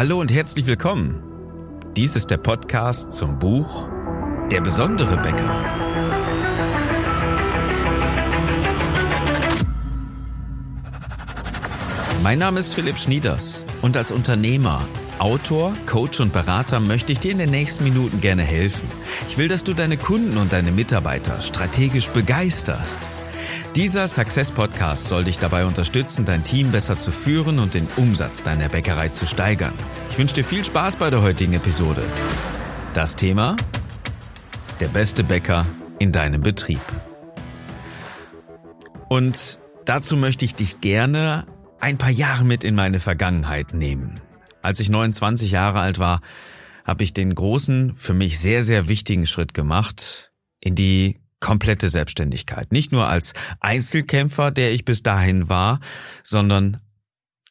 Hallo und herzlich willkommen. Dies ist der Podcast zum Buch Der besondere Bäcker. Mein Name ist Philipp Schnieders und als Unternehmer, Autor, Coach und Berater möchte ich dir in den nächsten Minuten gerne helfen. Ich will, dass du deine Kunden und deine Mitarbeiter strategisch begeisterst. Dieser Success Podcast soll dich dabei unterstützen, dein Team besser zu führen und den Umsatz deiner Bäckerei zu steigern. Ich wünsche dir viel Spaß bei der heutigen Episode. Das Thema? Der beste Bäcker in deinem Betrieb. Und dazu möchte ich dich gerne ein paar Jahre mit in meine Vergangenheit nehmen. Als ich 29 Jahre alt war, habe ich den großen, für mich sehr, sehr wichtigen Schritt gemacht in die komplette Selbstständigkeit. Nicht nur als Einzelkämpfer, der ich bis dahin war, sondern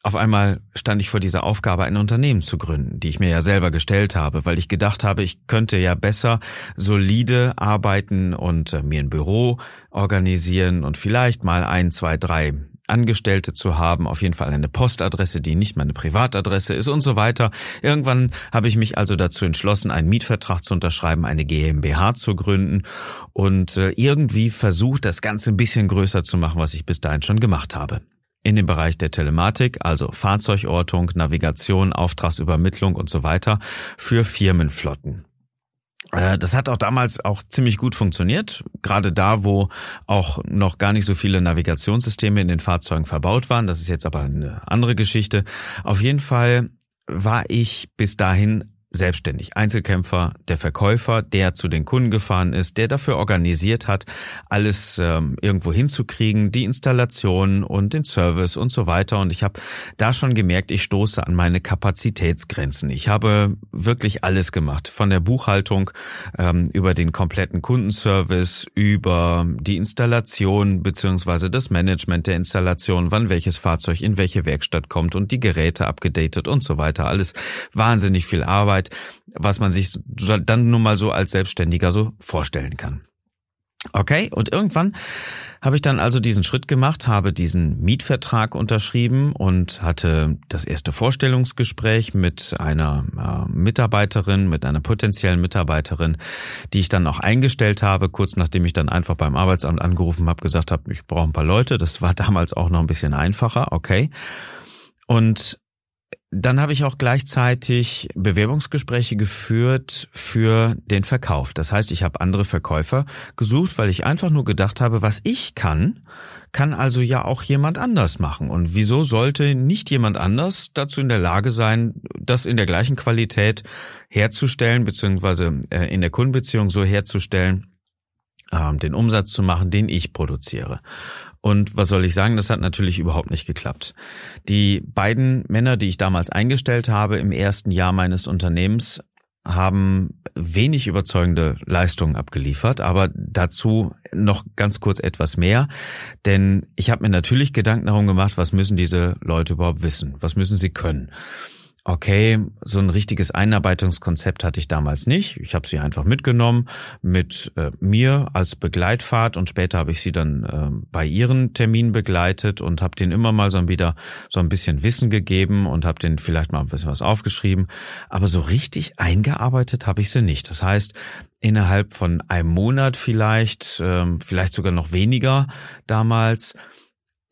auf einmal stand ich vor dieser Aufgabe, ein Unternehmen zu gründen, die ich mir ja selber gestellt habe, weil ich gedacht habe, ich könnte ja besser solide arbeiten und äh, mir ein Büro organisieren und vielleicht mal ein, zwei, drei Angestellte zu haben, auf jeden Fall eine Postadresse, die nicht meine Privatadresse ist und so weiter. Irgendwann habe ich mich also dazu entschlossen, einen Mietvertrag zu unterschreiben, eine GmbH zu gründen und äh, irgendwie versucht, das Ganze ein bisschen größer zu machen, was ich bis dahin schon gemacht habe. In dem Bereich der Telematik, also Fahrzeugortung, Navigation, Auftragsübermittlung und so weiter für Firmenflotten. Äh, das hat auch damals auch ziemlich gut funktioniert, gerade da, wo auch noch gar nicht so viele Navigationssysteme in den Fahrzeugen verbaut waren. Das ist jetzt aber eine andere Geschichte. Auf jeden Fall war ich bis dahin selbstständig, Einzelkämpfer, der Verkäufer, der zu den Kunden gefahren ist, der dafür organisiert hat, alles ähm, irgendwo hinzukriegen, die Installation und den Service und so weiter. Und ich habe da schon gemerkt, ich stoße an meine Kapazitätsgrenzen. Ich habe wirklich alles gemacht, von der Buchhaltung ähm, über den kompletten Kundenservice, über die Installation beziehungsweise das Management der Installation, wann welches Fahrzeug in welche Werkstatt kommt und die Geräte abgedatet und so weiter. Alles wahnsinnig viel Arbeit Arbeit, was man sich dann nun mal so als Selbstständiger so vorstellen kann. Okay, und irgendwann habe ich dann also diesen Schritt gemacht, habe diesen Mietvertrag unterschrieben und hatte das erste Vorstellungsgespräch mit einer äh, Mitarbeiterin, mit einer potenziellen Mitarbeiterin, die ich dann auch eingestellt habe, kurz nachdem ich dann einfach beim Arbeitsamt angerufen habe, gesagt habe, ich brauche ein paar Leute. Das war damals auch noch ein bisschen einfacher, okay. Und dann habe ich auch gleichzeitig Bewerbungsgespräche geführt für den Verkauf. Das heißt, ich habe andere Verkäufer gesucht, weil ich einfach nur gedacht habe, was ich kann, kann also ja auch jemand anders machen. Und wieso sollte nicht jemand anders dazu in der Lage sein, das in der gleichen Qualität herzustellen, beziehungsweise äh, in der Kundenbeziehung so herzustellen, ähm, den Umsatz zu machen, den ich produziere. Und was soll ich sagen, das hat natürlich überhaupt nicht geklappt. Die beiden Männer, die ich damals eingestellt habe im ersten Jahr meines Unternehmens, haben wenig überzeugende Leistungen abgeliefert, aber dazu noch ganz kurz etwas mehr, denn ich habe mir natürlich Gedanken darum gemacht, was müssen diese Leute überhaupt wissen, was müssen sie können. Okay, so ein richtiges Einarbeitungskonzept hatte ich damals nicht. Ich habe sie einfach mitgenommen mit äh, mir als Begleitfahrt und später habe ich sie dann äh, bei ihren Terminen begleitet und habe denen immer mal so wieder so ein bisschen Wissen gegeben und habe denen vielleicht mal ein bisschen was aufgeschrieben. Aber so richtig eingearbeitet habe ich sie nicht. Das heißt, innerhalb von einem Monat vielleicht, äh, vielleicht sogar noch weniger damals,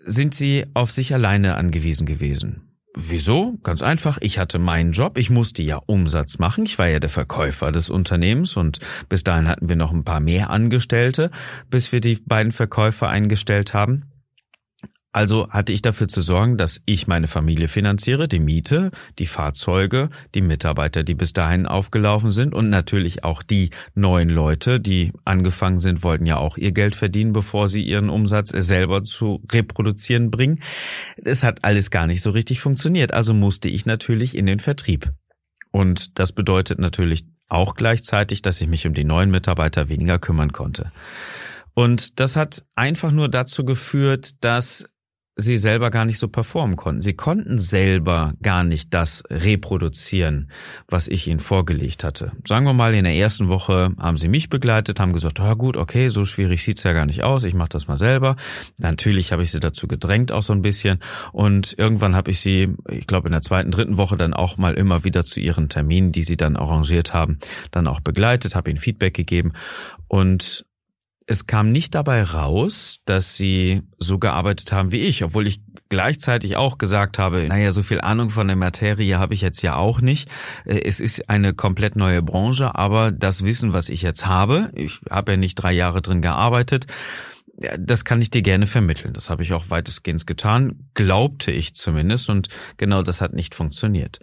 sind sie auf sich alleine angewiesen gewesen. Wieso? Ganz einfach. Ich hatte meinen Job. Ich musste ja Umsatz machen. Ich war ja der Verkäufer des Unternehmens und bis dahin hatten wir noch ein paar mehr Angestellte, bis wir die beiden Verkäufer eingestellt haben. Also hatte ich dafür zu sorgen, dass ich meine Familie finanziere, die Miete, die Fahrzeuge, die Mitarbeiter, die bis dahin aufgelaufen sind und natürlich auch die neuen Leute, die angefangen sind, wollten ja auch ihr Geld verdienen, bevor sie ihren Umsatz selber zu reproduzieren bringen. Es hat alles gar nicht so richtig funktioniert, also musste ich natürlich in den Vertrieb. Und das bedeutet natürlich auch gleichzeitig, dass ich mich um die neuen Mitarbeiter weniger kümmern konnte. Und das hat einfach nur dazu geführt, dass sie selber gar nicht so performen konnten. Sie konnten selber gar nicht das reproduzieren, was ich ihnen vorgelegt hatte. Sagen wir mal, in der ersten Woche haben sie mich begleitet, haben gesagt, ja gut, okay, so schwierig sieht's ja gar nicht aus, ich mache das mal selber. Natürlich habe ich sie dazu gedrängt auch so ein bisschen und irgendwann habe ich sie, ich glaube in der zweiten, dritten Woche dann auch mal immer wieder zu ihren Terminen, die sie dann arrangiert haben, dann auch begleitet, habe ihnen Feedback gegeben und es kam nicht dabei raus, dass sie so gearbeitet haben wie ich, obwohl ich gleichzeitig auch gesagt habe, naja, so viel Ahnung von der Materie habe ich jetzt ja auch nicht. Äh, es ist eine komplett neue Branche, aber das Wissen, was ich jetzt habe, ich habe ja nicht drei Jahre drin gearbeitet, das kann ich dir gerne vermitteln. Das habe ich auch weitestgehend getan, glaubte ich zumindest, und genau das hat nicht funktioniert.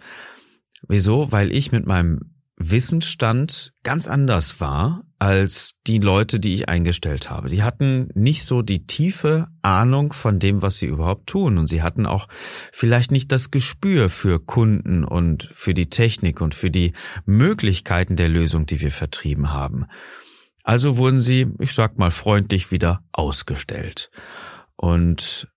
Wieso? Weil ich mit meinem Wissensstand ganz anders war als die Leute, die ich eingestellt habe. Die hatten nicht so die tiefe Ahnung von dem, was sie überhaupt tun. Und sie hatten auch vielleicht nicht das Gespür für Kunden und für die Technik und für die Möglichkeiten der Lösung, die wir vertrieben haben. Also wurden sie, ich sag mal freundlich, wieder ausgestellt. Und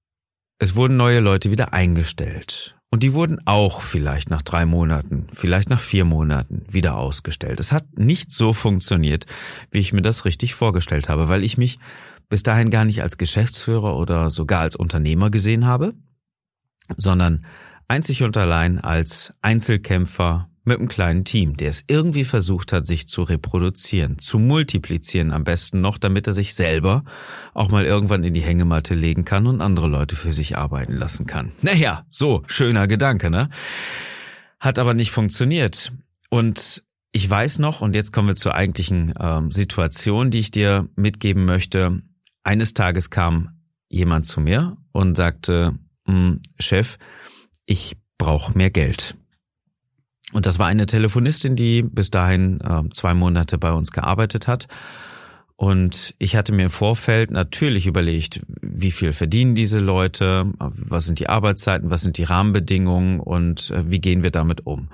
es wurden neue Leute wieder eingestellt. Und die wurden auch vielleicht nach drei Monaten, vielleicht nach vier Monaten wieder ausgestellt. Es hat nicht so funktioniert, wie ich mir das richtig vorgestellt habe, weil ich mich bis dahin gar nicht als Geschäftsführer oder sogar als Unternehmer gesehen habe, sondern einzig und allein als Einzelkämpfer mit einem kleinen Team, der es irgendwie versucht hat, sich zu reproduzieren, zu multiplizieren am besten noch, damit er sich selber auch mal irgendwann in die Hängematte legen kann und andere Leute für sich arbeiten lassen kann. Naja, so, schöner Gedanke, ne? Hat aber nicht funktioniert. Und ich weiß noch, und jetzt kommen wir zur eigentlichen ähm, Situation, die ich dir mitgeben möchte. Eines Tages kam jemand zu mir und sagte, hm, Chef, ich brauche mehr Geld. Und das war eine Telefonistin, die bis dahin äh, zwei Monate bei uns gearbeitet hat. Und ich hatte mir im Vorfeld natürlich überlegt, wie viel verdienen diese Leute, was sind die Arbeitszeiten, was sind die Rahmenbedingungen und äh, wie gehen wir damit um.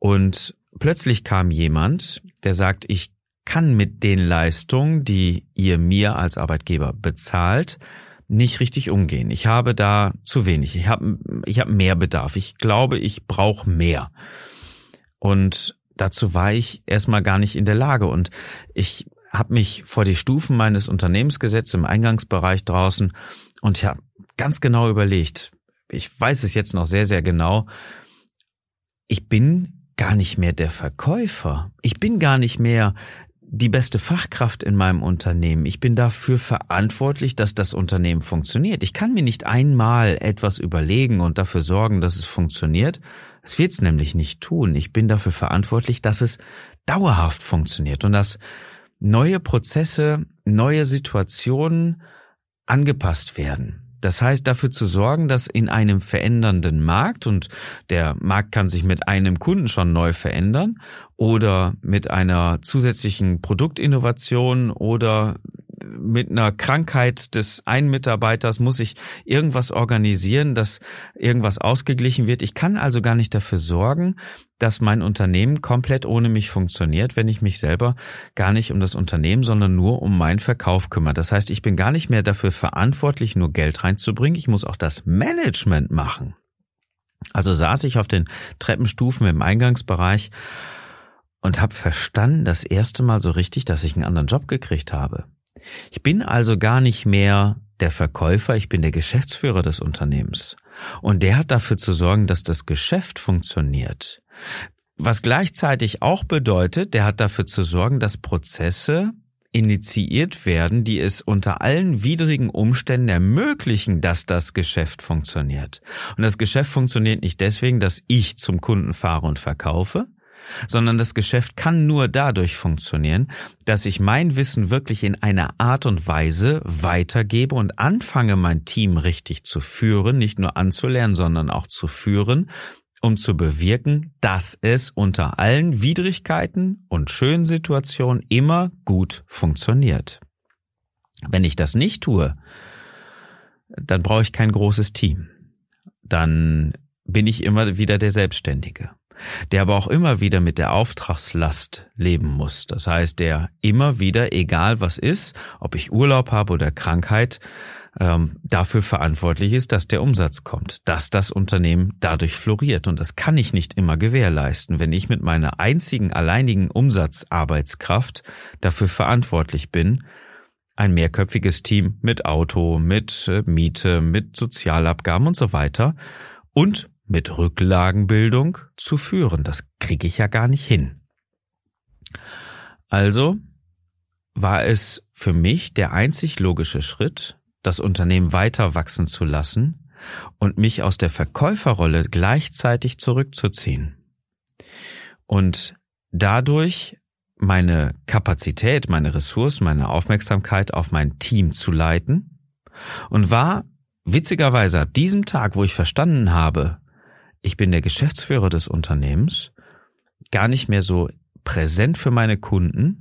Und plötzlich kam jemand, der sagt, ich kann mit den Leistungen, die ihr mir als Arbeitgeber bezahlt, nicht richtig umgehen. Ich habe da zu wenig. Ich habe ich hab mehr Bedarf. Ich glaube, ich brauche mehr. Und dazu war ich erstmal gar nicht in der Lage. Und ich habe mich vor die Stufen meines Unternehmens gesetzt, im Eingangsbereich draußen, und ich habe ganz genau überlegt, ich weiß es jetzt noch sehr, sehr genau, ich bin gar nicht mehr der Verkäufer. Ich bin gar nicht mehr die beste Fachkraft in meinem Unternehmen. Ich bin dafür verantwortlich, dass das Unternehmen funktioniert. Ich kann mir nicht einmal etwas überlegen und dafür sorgen, dass es funktioniert, es wird's nämlich nicht tun. Ich bin dafür verantwortlich, dass es dauerhaft funktioniert und dass neue Prozesse, neue Situationen angepasst werden. Das heißt, dafür zu sorgen, dass in einem verändernden Markt, und der Markt kann sich mit einem Kunden schon neu verändern, oder mit einer zusätzlichen Produktinnovation oder mit einer Krankheit des einen Mitarbeiters muss ich irgendwas organisieren, dass irgendwas ausgeglichen wird. Ich kann also gar nicht dafür sorgen, dass mein Unternehmen komplett ohne mich funktioniert, wenn ich mich selber gar nicht um das Unternehmen, sondern nur um meinen Verkauf kümmere. Das heißt, ich bin gar nicht mehr dafür verantwortlich, nur Geld reinzubringen. Ich muss auch das Management machen. Also saß ich auf den Treppenstufen im Eingangsbereich und habe verstanden das erste Mal so richtig, dass ich einen anderen Job gekriegt habe. Ich bin also gar nicht mehr der Verkäufer, ich bin der Geschäftsführer des Unternehmens. Und der hat dafür zu sorgen, dass das Geschäft funktioniert. Was gleichzeitig auch bedeutet, der hat dafür zu sorgen, dass Prozesse initiiert werden, die es unter allen widrigen Umständen ermöglichen, dass das Geschäft funktioniert. Und das Geschäft funktioniert nicht deswegen, dass ich zum Kunden fahre und verkaufe, sondern das Geschäft kann nur dadurch funktionieren, dass ich mein Wissen wirklich in einer Art und Weise weitergebe und anfange, mein Team richtig zu führen, nicht nur anzulernen, sondern auch zu führen, um zu bewirken, dass es unter allen Widrigkeiten und schönen Situationen immer gut funktioniert. Wenn ich das nicht tue, dann brauche ich kein großes Team. Dann bin ich immer wieder der Selbstständige der aber auch immer wieder mit der Auftragslast leben muss. Das heißt, der immer wieder, egal was ist, ob ich Urlaub habe oder Krankheit, ähm, dafür verantwortlich ist, dass der Umsatz kommt, dass das Unternehmen dadurch floriert. Und das kann ich nicht immer gewährleisten, wenn ich mit meiner einzigen, alleinigen Umsatzarbeitskraft dafür verantwortlich bin, ein mehrköpfiges Team mit Auto, mit äh, Miete, mit Sozialabgaben und so weiter und mit Rücklagenbildung zu führen. Das kriege ich ja gar nicht hin. Also war es für mich der einzig logische Schritt, das Unternehmen weiter wachsen zu lassen und mich aus der Verkäuferrolle gleichzeitig zurückzuziehen. Und dadurch meine Kapazität, meine Ressourcen, meine Aufmerksamkeit auf mein Team zu leiten und war witzigerweise ab diesem Tag, wo ich verstanden habe, ich bin der Geschäftsführer des Unternehmens, gar nicht mehr so präsent für meine Kunden,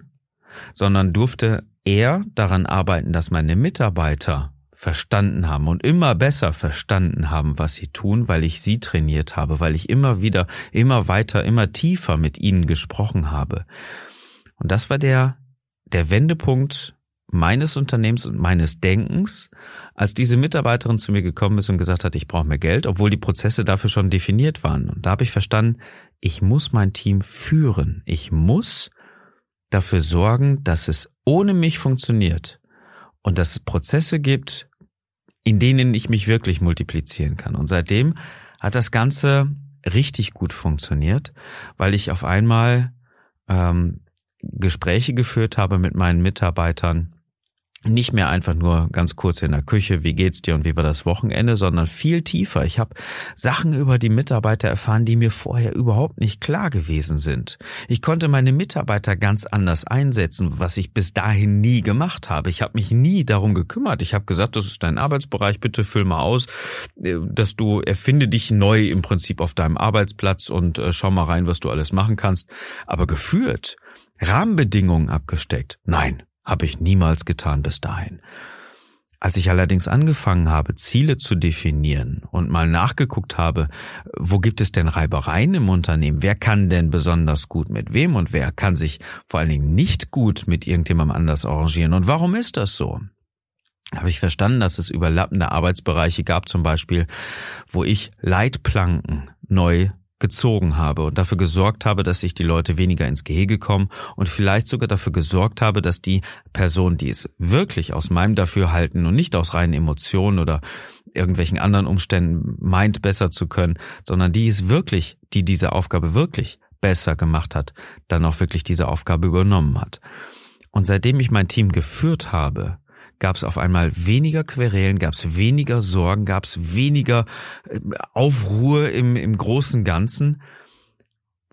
sondern durfte eher daran arbeiten, dass meine Mitarbeiter verstanden haben und immer besser verstanden haben, was sie tun, weil ich sie trainiert habe, weil ich immer wieder, immer weiter, immer tiefer mit ihnen gesprochen habe. Und das war der, der Wendepunkt meines Unternehmens und meines Denkens, als diese Mitarbeiterin zu mir gekommen ist und gesagt hat, ich brauche mehr Geld, obwohl die Prozesse dafür schon definiert waren. Und da habe ich verstanden, ich muss mein Team führen. Ich muss dafür sorgen, dass es ohne mich funktioniert und dass es Prozesse gibt, in denen ich mich wirklich multiplizieren kann. Und seitdem hat das Ganze richtig gut funktioniert, weil ich auf einmal ähm, Gespräche geführt habe mit meinen Mitarbeitern, nicht mehr einfach nur ganz kurz in der Küche, wie geht's dir und wie war das Wochenende, sondern viel tiefer. Ich habe Sachen über die Mitarbeiter erfahren, die mir vorher überhaupt nicht klar gewesen sind. Ich konnte meine Mitarbeiter ganz anders einsetzen, was ich bis dahin nie gemacht habe. Ich habe mich nie darum gekümmert. Ich habe gesagt, das ist dein Arbeitsbereich, bitte füll mal aus, äh, dass du erfinde dich neu im Prinzip auf deinem Arbeitsplatz und äh, schau mal rein, was du alles machen kannst. Aber geführt, Rahmenbedingungen abgesteckt. Nein, habe ich niemals getan bis dahin. Als ich allerdings angefangen habe, Ziele zu definieren und mal nachgeguckt habe, wo gibt es denn Reibereien im Unternehmen? Wer kann denn besonders gut mit wem und wer kann sich vor allen Dingen nicht gut mit irgendjemandem anders arrangieren? Und warum ist das so? Habe ich verstanden, dass es überlappende Arbeitsbereiche gab, zum Beispiel, wo ich Leitplanken neu gezogen habe und dafür gesorgt habe, dass sich die Leute weniger ins Gehege kommen und vielleicht sogar dafür gesorgt habe, dass die Person, die es wirklich aus meinem Dafürhalten und nicht aus reinen Emotionen oder irgendwelchen anderen Umständen meint, besser zu können, sondern die es wirklich, die diese Aufgabe wirklich besser gemacht hat, dann auch wirklich diese Aufgabe übernommen hat. Und seitdem ich mein Team geführt habe, gab es auf einmal weniger Querelen, gab es weniger Sorgen, gab es weniger äh, Aufruhr im, im großen Ganzen,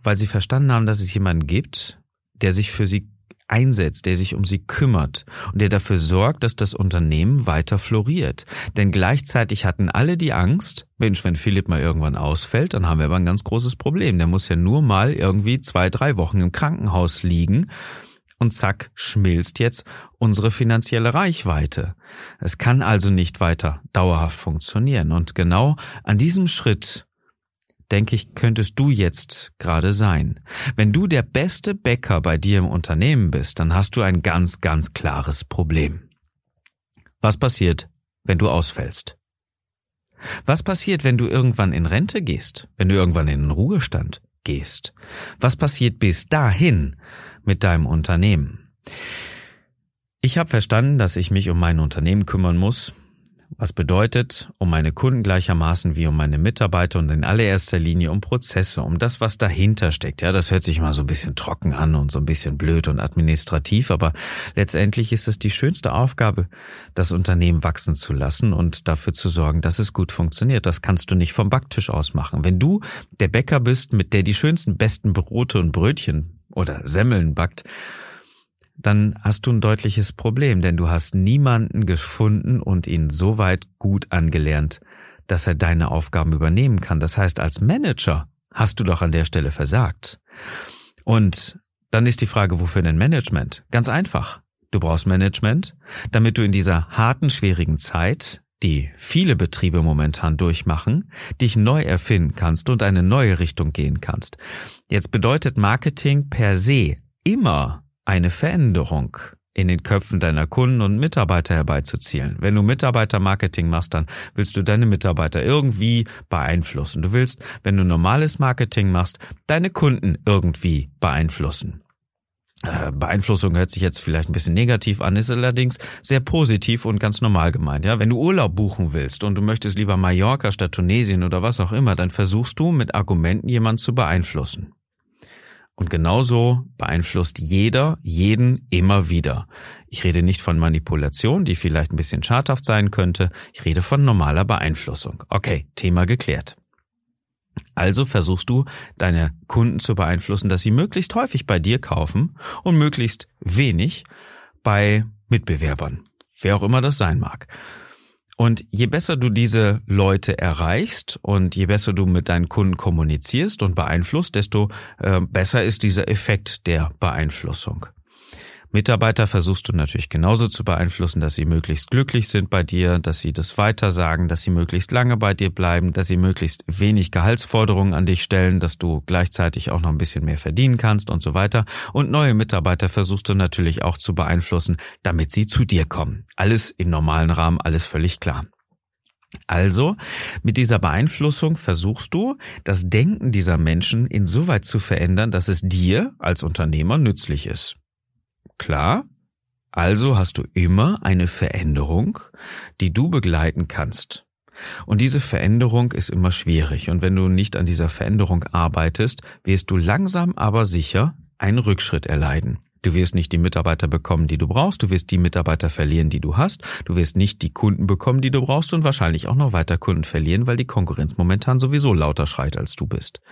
weil sie verstanden haben, dass es jemanden gibt, der sich für sie einsetzt, der sich um sie kümmert und der dafür sorgt, dass das Unternehmen weiter floriert. Denn gleichzeitig hatten alle die Angst, Mensch, wenn Philipp mal irgendwann ausfällt, dann haben wir aber ein ganz großes Problem. Der muss ja nur mal irgendwie zwei, drei Wochen im Krankenhaus liegen und zack, schmilzt jetzt unsere finanzielle Reichweite. Es kann also nicht weiter dauerhaft funktionieren. Und genau an diesem Schritt, denke ich, könntest du jetzt gerade sein. Wenn du der beste Bäcker bei dir im Unternehmen bist, dann hast du ein ganz, ganz klares Problem. Was passiert, wenn du ausfällst? Was passiert, wenn du irgendwann in Rente gehst, wenn du irgendwann in den Ruhestand gehst? Was passiert bis dahin? Mit deinem Unternehmen. Ich habe verstanden, dass ich mich um mein Unternehmen kümmern muss, was bedeutet, um meine Kunden gleichermaßen wie um meine Mitarbeiter und in allererster Linie um Prozesse, um das, was dahinter steckt. Ja, das hört sich mal so ein bisschen trocken an und so ein bisschen blöd und administrativ, aber letztendlich ist es die schönste Aufgabe, das Unternehmen wachsen zu lassen und dafür zu sorgen, dass es gut funktioniert. Das kannst du nicht vom Backtisch aus machen. Wenn du der Bäcker bist, mit der die schönsten, besten Brote und Brötchen oder Semmeln backt, dann hast du ein deutliches Problem, denn du hast niemanden gefunden und ihn so weit gut angelernt, dass er deine Aufgaben übernehmen kann. Das heißt, als Manager hast du doch an der Stelle versagt. Und dann ist die Frage, wofür denn Management? Ganz einfach. Du brauchst Management, damit du in dieser harten, schwierigen Zeit, die viele Betriebe momentan durchmachen, dich neu erfinden kannst und eine neue Richtung gehen kannst. Jetzt bedeutet Marketing per se immer eine Veränderung. in den Köpfen deiner Kunden und Mitarbeiter herbeizuzielen. Wenn du Mitarbeitermarketing machst, dann willst du deine Mitarbeiter irgendwie beeinflussen. Du willst, wenn du normales Marketing machst, deine Kunden irgendwie beeinflussen. Äh, Beeinflussung hört sich jetzt vielleicht ein bisschen negativ an, ist allerdings sehr positiv und ganz normal gemeint. Ja, wenn du Urlaub buchen willst und du möchtest lieber Mallorca statt Tunesien oder was auch immer, dann versuchst du mit Argumenten jemanden zu beeinflussen. Und genauso beeinflusst jeder jeden immer wieder. Ich rede nicht von Manipulation, die vielleicht ein bisschen schadhaft sein könnte. Ich rede von normaler Beeinflussung. Okay, Thema geklärt. Also versuchst du, deine Kunden zu beeinflussen, dass sie möglichst häufig bei dir kaufen und möglichst wenig bei Mitbewerbern. Wer auch immer das sein mag. Und je besser du diese Leute erreichst und je besser du mit deinen Kunden kommunizierst und beeinflusst, desto äh, besser ist dieser Effekt der Beeinflussung. Mitarbeiter versuchst du natürlich genauso zu beeinflussen, dass sie möglichst glücklich sind bei dir, dass sie das weitersagen, dass sie möglichst lange bei dir bleiben, dass sie möglichst wenig Gehaltsforderungen an dich stellen, dass du gleichzeitig auch noch ein bisschen mehr verdienen kannst und so weiter. Und neue Mitarbeiter versuchst du natürlich auch zu beeinflussen, damit sie zu dir kommen. Alles im normalen Rahmen, alles völlig klar. Also, mit dieser Beeinflussung versuchst du, das Denken dieser Menschen insoweit zu verändern, dass es dir als Unternehmer nützlich ist. Klar? Also hast du immer eine Veränderung, die du begleiten kannst. Und diese Veränderung ist immer schwierig. Und wenn du nicht an dieser Veränderung arbeitest, wirst du langsam aber sicher einen Rückschritt erleiden. Du wirst nicht die Mitarbeiter bekommen, die du brauchst. Du wirst die Mitarbeiter verlieren, die du hast. Du wirst nicht die Kunden bekommen, die du brauchst und wahrscheinlich auch noch weiter Kunden verlieren, weil die Konkurrenz momentan sowieso lauter schreit, als du bist.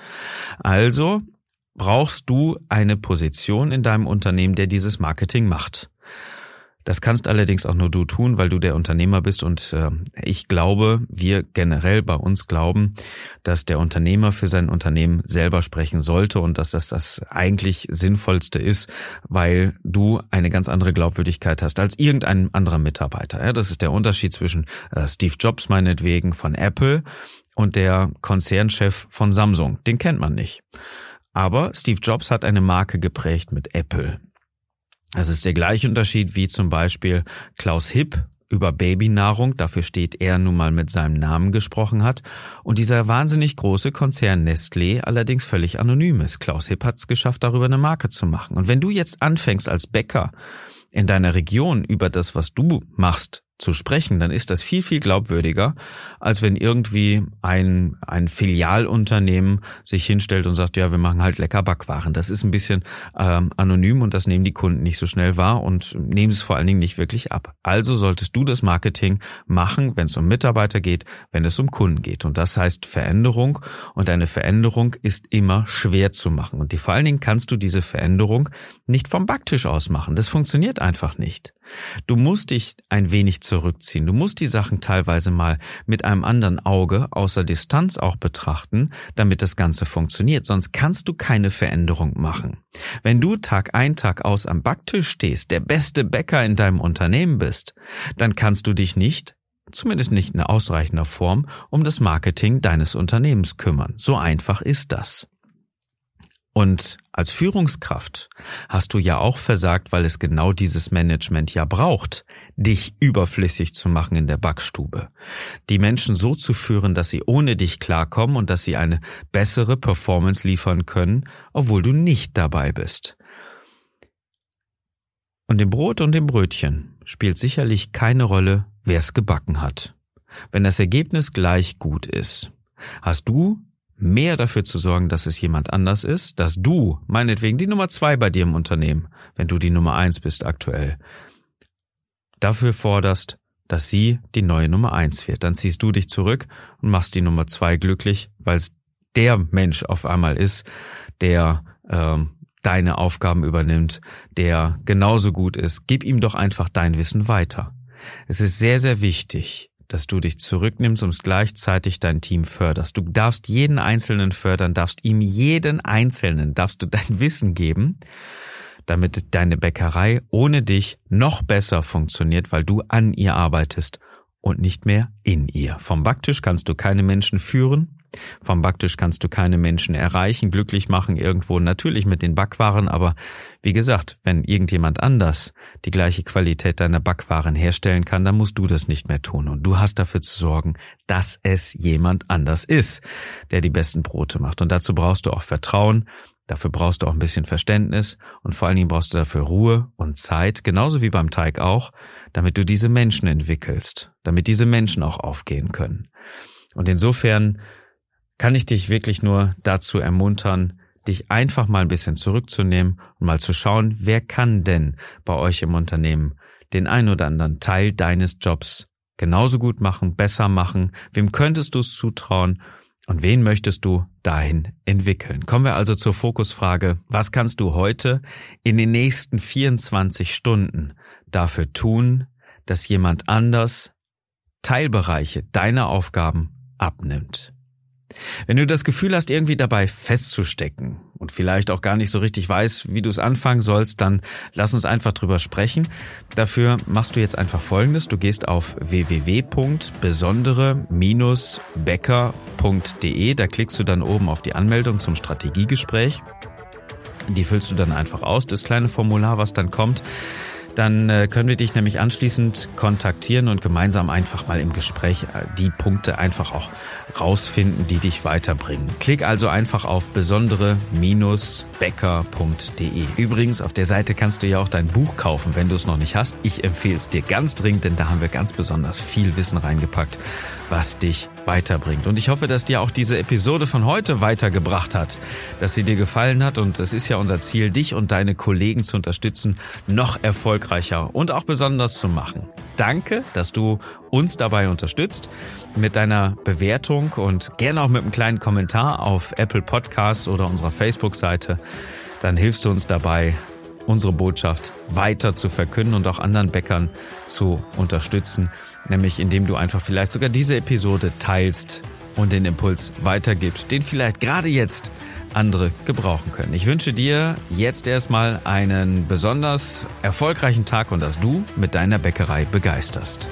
Also brauchst du eine Position in deinem Unternehmen, der dieses Marketing macht. Das kannst allerdings auch nur du tun, weil du der Unternehmer bist und äh, ich glaube, wir generell bei uns glauben, dass der Unternehmer für sein Unternehmen selber sprechen sollte und dass das das eigentlich sinnvollste ist, weil du eine ganz andere Glaubwürdigkeit hast als irgendein anderer Mitarbeiter. Ja, das ist der Unterschied zwischen äh, Steve Jobs meinetwegen von Apple und der Konzernchef von Samsung. Den kennt man nicht. Aber Steve Jobs hat eine Marke geprägt mit Apple. Das ist der gleiche Unterschied wie zum Beispiel Klaus Hipp über Babynahrung, dafür steht er nun mal mit seinem Namen gesprochen hat, und dieser wahnsinnig große Konzern Nestlé allerdings völlig anonym ist. Klaus Hipp hat es geschafft, darüber eine Marke zu machen. Und wenn du jetzt anfängst als Bäcker in deiner Region über das, was du machst, zu sprechen, dann ist das viel, viel glaubwürdiger, als wenn irgendwie ein, ein Filialunternehmen sich hinstellt und sagt, ja, wir machen halt lecker Backwaren. Das ist ein bisschen ähm, anonym und das nehmen die Kunden nicht so schnell wahr und nehmen es vor allen Dingen nicht wirklich ab. Also solltest du das Marketing machen, wenn es um Mitarbeiter geht, wenn es um Kunden geht. Und das heißt Veränderung und eine Veränderung ist immer schwer zu machen. Und die, vor allen Dingen kannst du diese Veränderung nicht vom Backtisch aus machen. Das funktioniert einfach nicht. Du musst dich ein wenig zurückziehen. Du musst die Sachen teilweise mal mit einem anderen Auge außer Distanz auch betrachten, damit das Ganze funktioniert. Sonst kannst du keine Veränderung machen. Wenn du Tag ein, Tag aus am Backtisch stehst, der beste Bäcker in deinem Unternehmen bist, dann kannst du dich nicht zumindest nicht in ausreichender Form, um das Marketing deines Unternehmens kümmern. So einfach ist das. Und als Führungskraft hast du ja auch versagt, weil es genau dieses Management ja braucht, dich überflüssig zu machen in der Backstube. Die Menschen so zu führen, dass sie ohne dich klarkommen und dass sie eine bessere Performance liefern können, obwohl du nicht dabei bist. Und im Brot und im Brötchen spielt sicherlich keine Rolle, wer es gebacken hat. Wenn das Ergebnis gleich gut ist, hast du mehr dafür zu sorgen, dass es jemand anders ist, dass du, meinetwegen, die Nummer zwei bei dir im Unternehmen, wenn du die Nummer eins bist aktuell, dafür forderst, dass sie die neue Nummer eins wird. Dann ziehst du dich zurück und machst die Nummer zwei glücklich, weil es der Mensch auf einmal ist, der ähm, deine Aufgaben übernimmt, der genauso gut ist. Gib ihm doch einfach dein Wissen weiter. Es ist sehr, sehr wichtig, dass du dich zurücknimmst und gleichzeitig dein Team förderst. Du darfst jeden Einzelnen fördern, darfst ihm jeden Einzelnen, darfst du dein Wissen geben, damit deine Bäckerei ohne dich noch besser funktioniert, weil du an ihr arbeitest und nicht mehr in ihr. Vom Backtisch kannst du keine Menschen führen, Vom Backtisch kannst du keine Menschen erreichen, glücklich machen irgendwo, natürlich mit den Backwaren, aber wie gesagt, wenn irgendjemand anders die gleiche Qualität deiner Backwaren herstellen kann, dann musst du das nicht mehr tun. Und du hast dafür zu sorgen, dass es jemand anders ist, der die besten Brote macht. Und dazu brauchst du auch Vertrauen, Dafür brauchst du auch ein bisschen Verständnis und vor allen Dingen brauchst du dafür Ruhe und Zeit, genauso wie beim Teig auch, damit du diese Menschen entwickelst, damit diese Menschen auch aufgehen können. Und insofern kann ich dich wirklich nur dazu ermuntern, dich einfach mal ein bisschen zurückzunehmen und mal zu schauen, wer kann denn bei euch im Unternehmen den ein oder anderen Teil deines Jobs genauso gut machen, besser machen, wem könntest du es zutrauen und wen möchtest du dahin entwickeln? Kommen wir also zur Fokusfrage, was kannst du heute in den nächsten 24 Stunden dafür tun, dass jemand anders Teilbereiche deiner Aufgaben abnimmt? Wenn du das Gefühl hast, irgendwie dabei festzustecken und vielleicht auch gar nicht so richtig weißt, wie du es anfangen sollst, dann lass uns einfach drüber sprechen. Dafür machst du jetzt einfach Folgendes. Du gehst auf www.besondere-becker.de. Da klickst du dann oben auf die Anmeldung zum Strategiegespräch. Die füllst du dann einfach aus, das kleine Formular, was dann kommt. Dann äh, können wir dich nämlich anschließend kontaktieren und gemeinsam einfach mal im Gespräch äh, die Punkte einfach auch rausfinden, die dich weiterbringen. Klick also einfach auf besondere-becker.de. Übrigens, auf der Seite kannst du ja auch dein Buch kaufen, wenn du es noch nicht hast. Ich empfehle es dir ganz dringend, denn da haben wir ganz besonders viel Wissen reingepackt, was dich weiterbringt. Und ich hoffe, dass dir auch diese Episode von heute weitergebracht hat, dass sie dir gefallen hat. Und es ist ja unser Ziel, dich und deine Kollegen zu unterstützen, noch erfolgreicher und auch besonders zu machen. Danke, dass du uns dabei unterstützt mit deiner Bewertung und gerne auch mit einem kleinen Kommentar auf Apple Podcasts oder unserer Facebook-Seite. Dann hilfst du uns dabei, unsere Botschaft weiter zu verkünden und auch anderen Bäckern zu unterstützen nämlich indem du einfach vielleicht sogar diese Episode teilst und den Impuls weitergibst, den vielleicht gerade jetzt andere gebrauchen können. Ich wünsche dir jetzt erstmal einen besonders erfolgreichen Tag und dass du mit deiner Bäckerei begeisterst.